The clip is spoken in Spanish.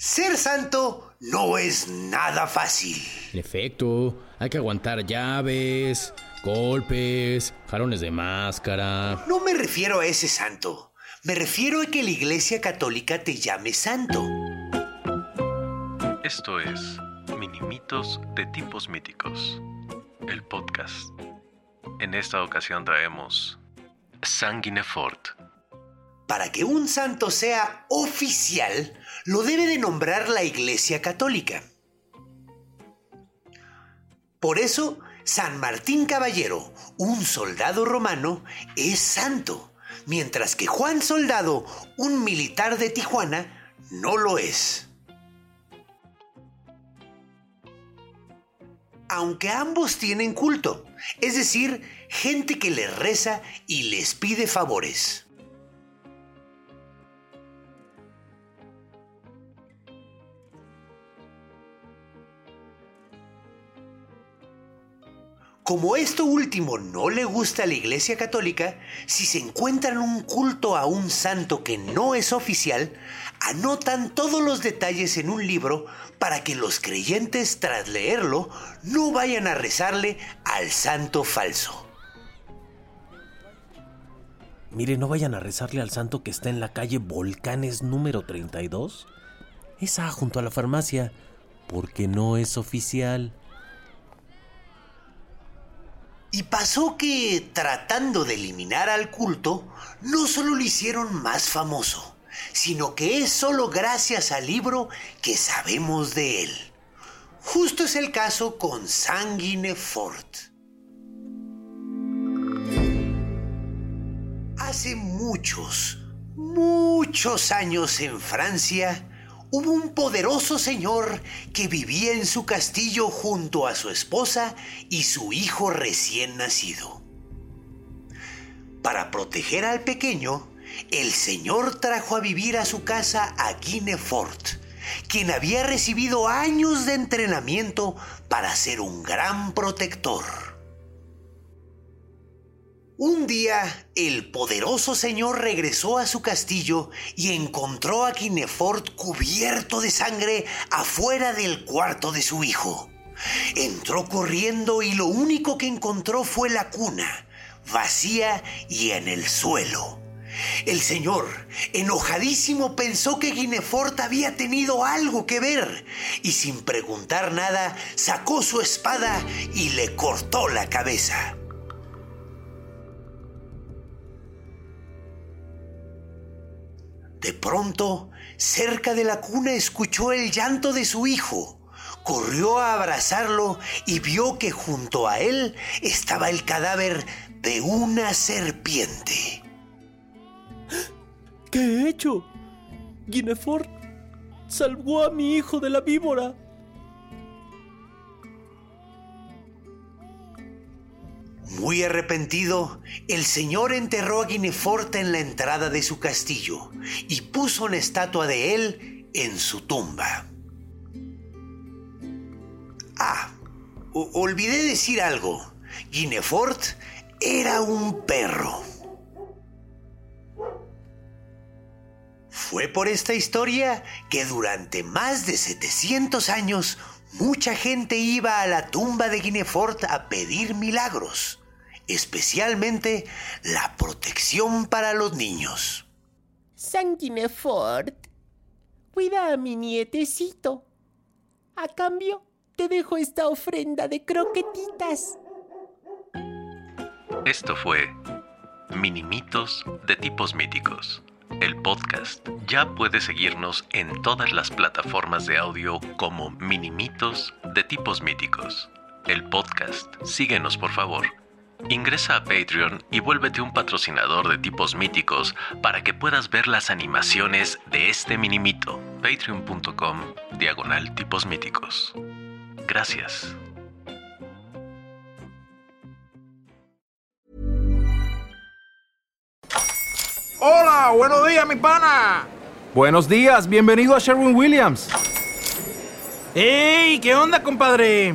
Ser santo no es nada fácil. En efecto, hay que aguantar llaves, golpes, jalones de máscara. No me refiero a ese santo. Me refiero a que la Iglesia Católica te llame santo. Esto es Minimitos de Tipos Míticos, el podcast. En esta ocasión traemos Sanguinefort. Para que un santo sea oficial, lo debe de nombrar la Iglesia Católica. Por eso, San Martín Caballero, un soldado romano, es santo, mientras que Juan Soldado, un militar de Tijuana, no lo es. Aunque ambos tienen culto, es decir, gente que les reza y les pide favores. Como esto último no le gusta a la Iglesia Católica, si se encuentran un culto a un santo que no es oficial, anotan todos los detalles en un libro para que los creyentes tras leerlo no vayan a rezarle al santo falso. Mire, no vayan a rezarle al santo que está en la calle Volcanes número 32. Esa junto a la farmacia, porque no es oficial. Y pasó que, tratando de eliminar al culto, no solo lo hicieron más famoso, sino que es solo gracias al libro que sabemos de él. Justo es el caso con Sanguinefort. Hace muchos, muchos años en Francia, hubo un poderoso señor que vivía en su castillo junto a su esposa y su hijo recién nacido. Para proteger al pequeño, el señor trajo a vivir a su casa a Guinefort, quien había recibido años de entrenamiento para ser un gran protector. Un día, el poderoso señor regresó a su castillo y encontró a Guinefort cubierto de sangre afuera del cuarto de su hijo. Entró corriendo y lo único que encontró fue la cuna, vacía y en el suelo. El señor, enojadísimo, pensó que Guinefort había tenido algo que ver y sin preguntar nada sacó su espada y le cortó la cabeza. De pronto, cerca de la cuna escuchó el llanto de su hijo. Corrió a abrazarlo y vio que junto a él estaba el cadáver de una serpiente. ¿Qué he hecho? Guinefort salvó a mi hijo de la víbora. Muy arrepentido, el señor enterró a Guinefort en la entrada de su castillo y puso una estatua de él en su tumba. Ah, olvidé decir algo. Guinefort era un perro. Fue por esta historia que durante más de 700 años mucha gente iba a la tumba de Guinefort a pedir milagros, especialmente la protección para los niños. Sanguinefort, cuida a mi nietecito. A cambio, te dejo esta ofrenda de croquetitas. Esto fue Minimitos de Tipos Míticos, el podcast. Ya puedes seguirnos en todas las plataformas de audio como Minimitos de Tipos Míticos, el podcast. Síguenos por favor. Ingresa a Patreon y vuélvete un patrocinador de tipos míticos para que puedas ver las animaciones de este minimito. Patreon.com diagonal tipos míticos. Gracias. Hola, buenos días, mi pana. Buenos días, bienvenido a Sherwin Williams. ¡Ey! ¿Qué onda, compadre?